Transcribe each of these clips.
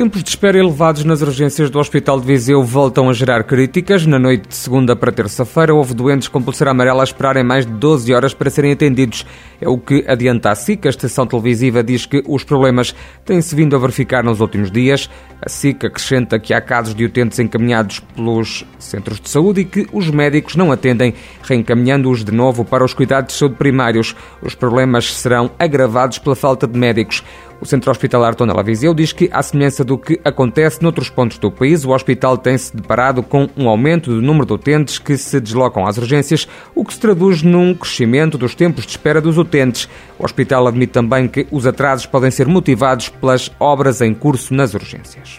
Tempos de espera elevados nas urgências do Hospital de Viseu voltam a gerar críticas. Na noite de segunda para terça-feira, houve doentes com pulseira amarela a esperarem mais de 12 horas para serem atendidos. É o que adianta a SIC. A estação televisiva diz que os problemas têm-se vindo a verificar nos últimos dias. A SIC acrescenta que há casos de utentes encaminhados pelos centros de saúde e que os médicos não atendem, reencaminhando-os de novo para os cuidados de saúde primários. Os problemas serão agravados pela falta de médicos. O Centro Hospitalar Tondela Viseu diz que, à semelhança do que acontece noutros pontos do país, o hospital tem-se deparado com um aumento do número de utentes que se deslocam às urgências, o que se traduz num crescimento dos tempos de espera dos utentes. O hospital admite também que os atrasos podem ser motivados pelas obras em curso nas urgências.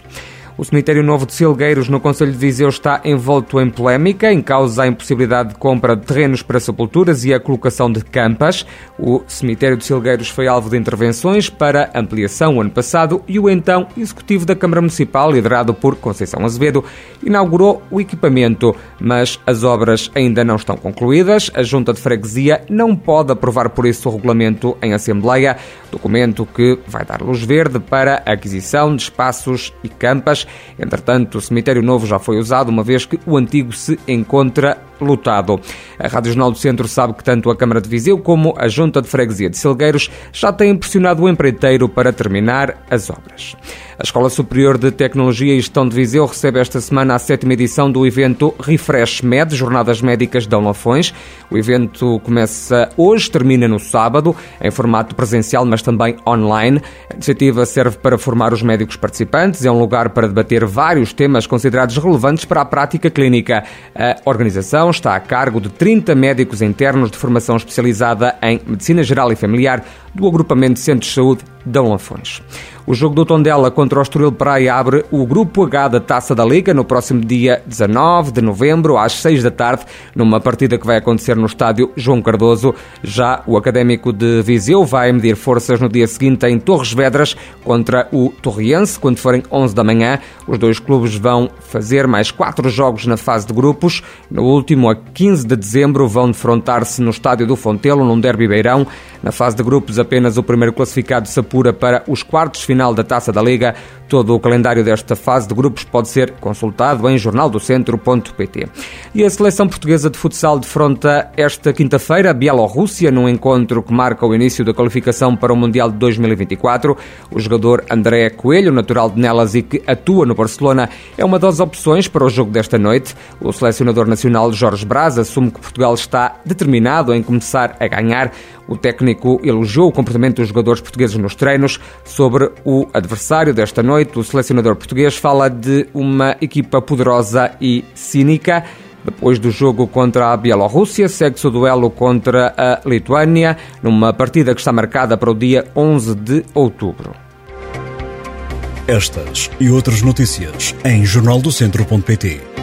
O cemitério novo de Silgueiros, no Conselho de Viseu, está envolto em polémica, em causa a impossibilidade de compra de terrenos para sepulturas e a colocação de campas. O cemitério de Silgueiros foi alvo de intervenções para ampliação o ano passado e o então executivo da Câmara Municipal, liderado por Conceição Azevedo, inaugurou o equipamento, mas as obras ainda não estão concluídas. A Junta de Freguesia não pode aprovar por isso o regulamento em Assembleia, documento que vai dar luz verde para a aquisição de espaços e campas Entretanto, o cemitério novo já foi usado, uma vez que o antigo se encontra lotado. A Rádio Jornal do Centro sabe que tanto a Câmara de Viseu como a Junta de Freguesia de Silgueiros já têm pressionado o empreiteiro para terminar as obras. A Escola Superior de Tecnologia e Gestão de Viseu recebe esta semana a sétima edição do evento Refresh Med, Jornadas Médicas de Lafões. O evento começa hoje, termina no sábado, em formato presencial, mas também online. A iniciativa serve para formar os médicos participantes, é um lugar para debater vários temas considerados relevantes para a prática clínica. A organização está a cargo de 30 médicos internos de formação especializada em Medicina Geral e Familiar do agrupamento de Centros de Saúde Dão Lafões. O jogo do Tondela contra o Estoril Praia abre o Grupo H da Taça da Liga no próximo dia 19 de novembro, às 6 da tarde, numa partida que vai acontecer no estádio João Cardoso. Já o Académico de Viseu vai medir forças no dia seguinte em Torres Vedras contra o Torriense, quando forem 11 da manhã. Os dois clubes vão fazer mais quatro jogos na fase de grupos. No último, a 15 de dezembro, vão defrontar-se no estádio do Fontelo, num derby beirão. Na fase de grupos, apenas o primeiro classificado se apura para os quartos final da Taça da Liga. Todo o calendário desta fase de grupos pode ser consultado em jornaldocentro.pt. E a seleção portuguesa de futsal defronta esta quinta-feira a Bielorrússia num encontro que marca o início da qualificação para o Mundial de 2024. O jogador André Coelho, natural de Nelas e que atua no Barcelona, é uma das opções para o jogo desta noite. O selecionador nacional Jorge Braz assume que Portugal está determinado em começar a ganhar. O técnico elogiou o comportamento dos jogadores portugueses nos treinos. Sobre o adversário desta noite, o selecionador português fala de uma equipa poderosa e cínica. Depois do jogo contra a Bielorrússia, segue-se o duelo contra a Lituânia, numa partida que está marcada para o dia 11 de outubro. Estas e outras notícias em jornaldocentro.pt.